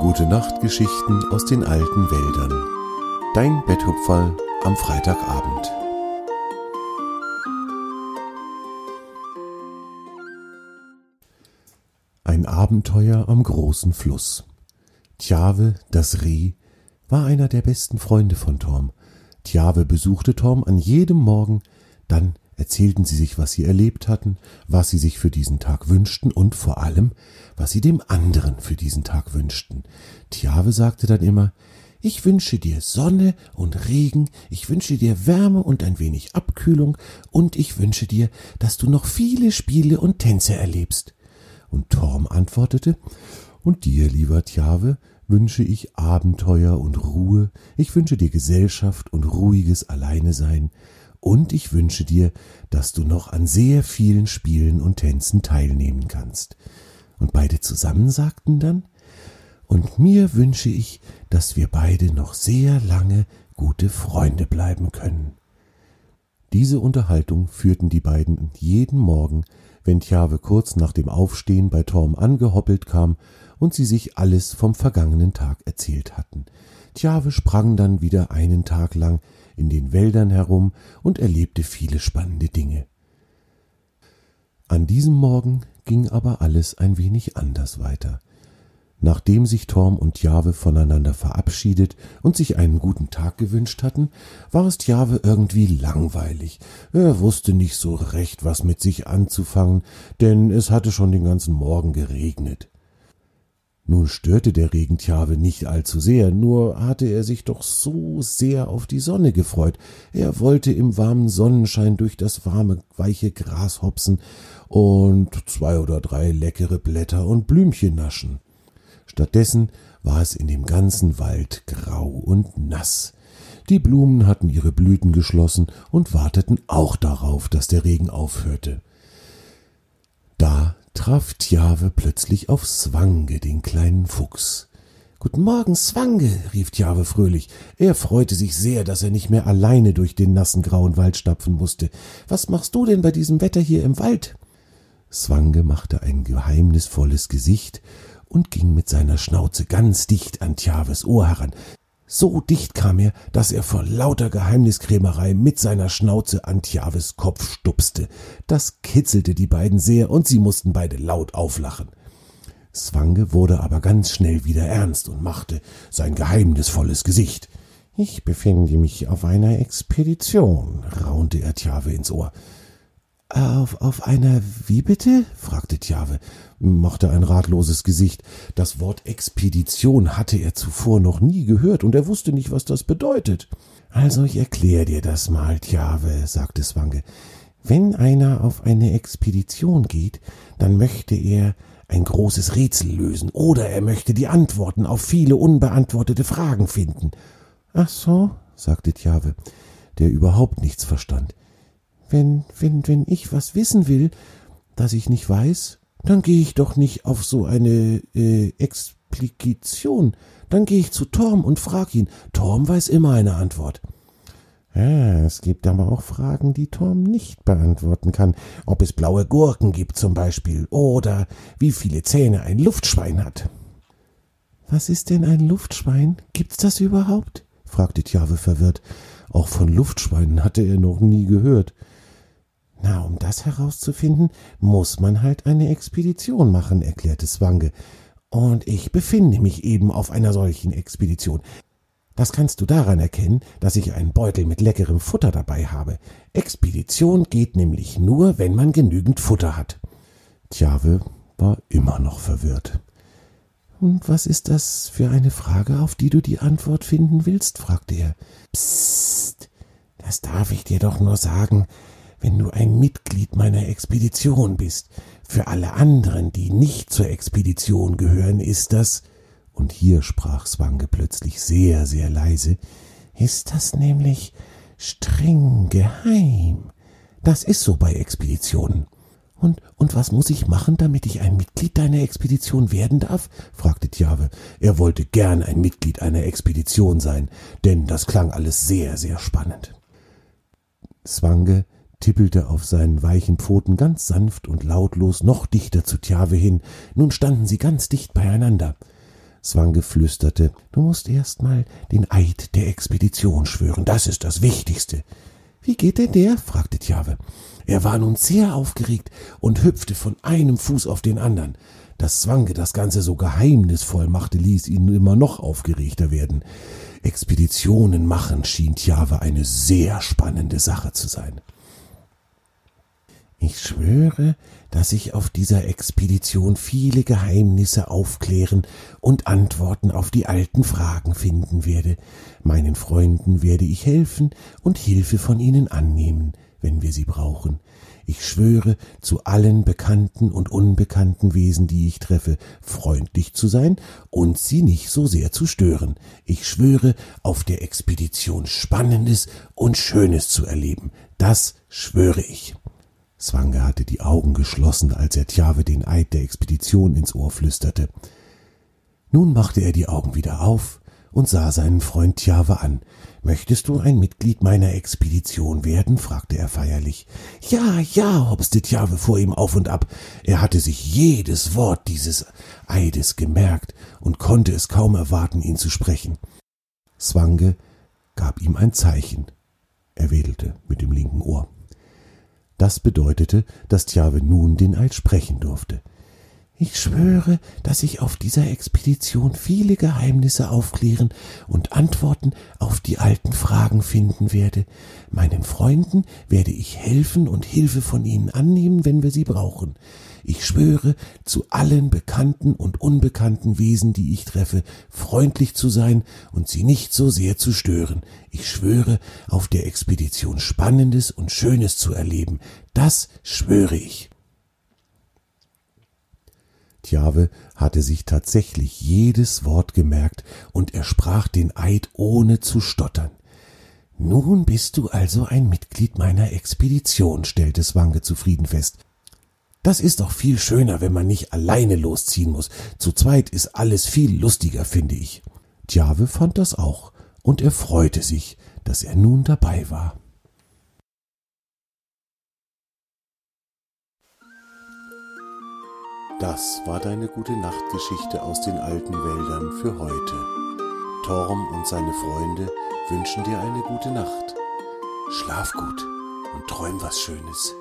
Gute Nachtgeschichten aus den alten Wäldern. Dein Betthupferl am Freitagabend. Ein Abenteuer am großen Fluss. Tjave, das Reh, war einer der besten Freunde von Torm. Tjave besuchte Torm an jedem Morgen, dann erzählten sie sich, was sie erlebt hatten, was sie sich für diesen Tag wünschten und vor allem, was sie dem anderen für diesen Tag wünschten. Tjave sagte dann immer, ich wünsche dir Sonne und Regen, ich wünsche dir Wärme und ein wenig Abkühlung, und ich wünsche dir, dass du noch viele Spiele und Tänze erlebst. Und Torm antwortete, und dir, lieber Tjave, wünsche ich Abenteuer und Ruhe, ich wünsche dir Gesellschaft und ruhiges Alleinesein, und ich wünsche dir, dass du noch an sehr vielen Spielen und Tänzen teilnehmen kannst. Und beide zusammen sagten dann, und mir wünsche ich, dass wir beide noch sehr lange gute Freunde bleiben können. Diese Unterhaltung führten die beiden jeden Morgen, wenn Tjave kurz nach dem Aufstehen bei Torm angehoppelt kam und sie sich alles vom vergangenen Tag erzählt hatten. Tjave sprang dann wieder einen Tag lang in den Wäldern herum und erlebte viele spannende Dinge. An diesem Morgen ging aber alles ein wenig anders weiter. Nachdem sich Torm und Tjave voneinander verabschiedet und sich einen guten Tag gewünscht hatten, war es Tjave irgendwie langweilig. Er wusste nicht so recht, was mit sich anzufangen, denn es hatte schon den ganzen Morgen geregnet. Nun störte der Regen Tjave nicht allzu sehr, nur hatte er sich doch so sehr auf die Sonne gefreut. Er wollte im warmen Sonnenschein durch das warme, weiche Gras hopsen und zwei oder drei leckere Blätter und Blümchen naschen. Stattdessen war es in dem ganzen Wald grau und nass. Die Blumen hatten ihre Blüten geschlossen und warteten auch darauf, dass der Regen aufhörte. Traf Tjave plötzlich auf Swange, den kleinen Fuchs. Guten Morgen, Swange, rief Tjave fröhlich. Er freute sich sehr, dass er nicht mehr alleine durch den nassen grauen Wald stapfen musste. Was machst du denn bei diesem Wetter hier im Wald? Swange machte ein geheimnisvolles Gesicht und ging mit seiner Schnauze ganz dicht an Tjaves Ohr heran. So dicht kam er, dass er vor lauter Geheimniskrämerei mit seiner Schnauze an Tjaves Kopf stupste. Das kitzelte die beiden sehr, und sie mussten beide laut auflachen. Swange wurde aber ganz schnell wieder ernst und machte sein geheimnisvolles Gesicht. Ich befinde mich auf einer Expedition, raunte er Tjave ins Ohr. Auf, auf einer wie bitte? fragte Tjave, machte ein ratloses Gesicht. Das Wort Expedition hatte er zuvor noch nie gehört, und er wusste nicht, was das bedeutet. Also ich erklär dir das mal, Tjave, sagte Swange. Wenn einer auf eine Expedition geht, dann möchte er ein großes Rätsel lösen, oder er möchte die Antworten auf viele unbeantwortete Fragen finden. Ach so, sagte Tjave, der überhaupt nichts verstand. Wenn, wenn, wenn ich was wissen will, das ich nicht weiß, dann gehe ich doch nicht auf so eine äh, Explikation. Dann gehe ich zu Torm und frag ihn. Torm weiß immer eine Antwort. Ja, es gibt aber auch Fragen, die Torm nicht beantworten kann. Ob es blaue Gurken gibt zum Beispiel oder wie viele Zähne ein Luftschwein hat. Was ist denn ein Luftschwein? Gibt's das überhaupt? fragte Tjave verwirrt. Auch von Luftschweinen hatte er noch nie gehört. Na, um das herauszufinden, muss man halt eine Expedition machen, erklärte Swange. Und ich befinde mich eben auf einer solchen Expedition. Das kannst du daran erkennen, dass ich einen Beutel mit leckerem Futter dabei habe. Expedition geht nämlich nur, wenn man genügend Futter hat. Tjave war immer noch verwirrt. Und was ist das für eine Frage, auf die du die Antwort finden willst? fragte er. Psst, das darf ich dir doch nur sagen, wenn du ein Mitglied meiner Expedition bist. Für alle anderen, die nicht zur Expedition gehören, ist das, und hier sprach Swange plötzlich sehr, sehr leise, ist das nämlich streng geheim. Das ist so bei Expeditionen. Und, und was muss ich machen, damit ich ein Mitglied deiner Expedition werden darf? fragte Tjave. Er wollte gern ein Mitglied einer Expedition sein, denn das klang alles sehr, sehr spannend. Swange tippelte auf seinen weichen Pfoten ganz sanft und lautlos noch dichter zu Tjave hin. Nun standen sie ganz dicht beieinander. Swange flüsterte, du musst erst mal den Eid der Expedition schwören, das ist das Wichtigste. Wie geht denn der? fragte Tjave. Er war nun sehr aufgeregt und hüpfte von einem Fuß auf den anderen. Dass Zwange das Ganze so geheimnisvoll machte, ließ ihn immer noch aufgeregter werden. Expeditionen machen schien Tjave eine sehr spannende Sache zu sein. Ich schwöre, dass ich auf dieser Expedition viele Geheimnisse aufklären und Antworten auf die alten Fragen finden werde. Meinen Freunden werde ich helfen und Hilfe von ihnen annehmen, wenn wir sie brauchen. Ich schwöre, zu allen bekannten und unbekannten Wesen, die ich treffe, freundlich zu sein und sie nicht so sehr zu stören. Ich schwöre, auf der Expedition Spannendes und Schönes zu erleben. Das schwöre ich. Swange hatte die Augen geschlossen, als er Tjave den Eid der Expedition ins Ohr flüsterte. Nun machte er die Augen wieder auf und sah seinen Freund Tjave an. Möchtest du ein Mitglied meiner Expedition werden? fragte er feierlich. Ja, ja, hopste Tjave vor ihm auf und ab. Er hatte sich jedes Wort dieses Eides gemerkt und konnte es kaum erwarten, ihn zu sprechen. Swange gab ihm ein Zeichen. Er wedelte mit dem linken Ohr. Das bedeutete, dass Tjave nun den Eid sprechen durfte. Ich schwöre, dass ich auf dieser Expedition viele Geheimnisse aufklären und Antworten auf die alten Fragen finden werde. Meinen Freunden werde ich helfen und Hilfe von ihnen annehmen, wenn wir sie brauchen. Ich schwöre, zu allen bekannten und unbekannten Wesen, die ich treffe, freundlich zu sein und sie nicht so sehr zu stören. Ich schwöre, auf der Expedition Spannendes und Schönes zu erleben. Das schwöre ich. Tjave hatte sich tatsächlich jedes Wort gemerkt, und er sprach den Eid ohne zu stottern. Nun bist du also ein Mitglied meiner Expedition, stellte Swange zufrieden fest. Das ist doch viel schöner, wenn man nicht alleine losziehen muss. Zu zweit ist alles viel lustiger, finde ich. Tjave fand das auch, und er freute sich, dass er nun dabei war. Das war deine gute Nachtgeschichte aus den alten Wäldern für heute. Torm und seine Freunde wünschen dir eine gute Nacht. Schlaf gut und träum was Schönes.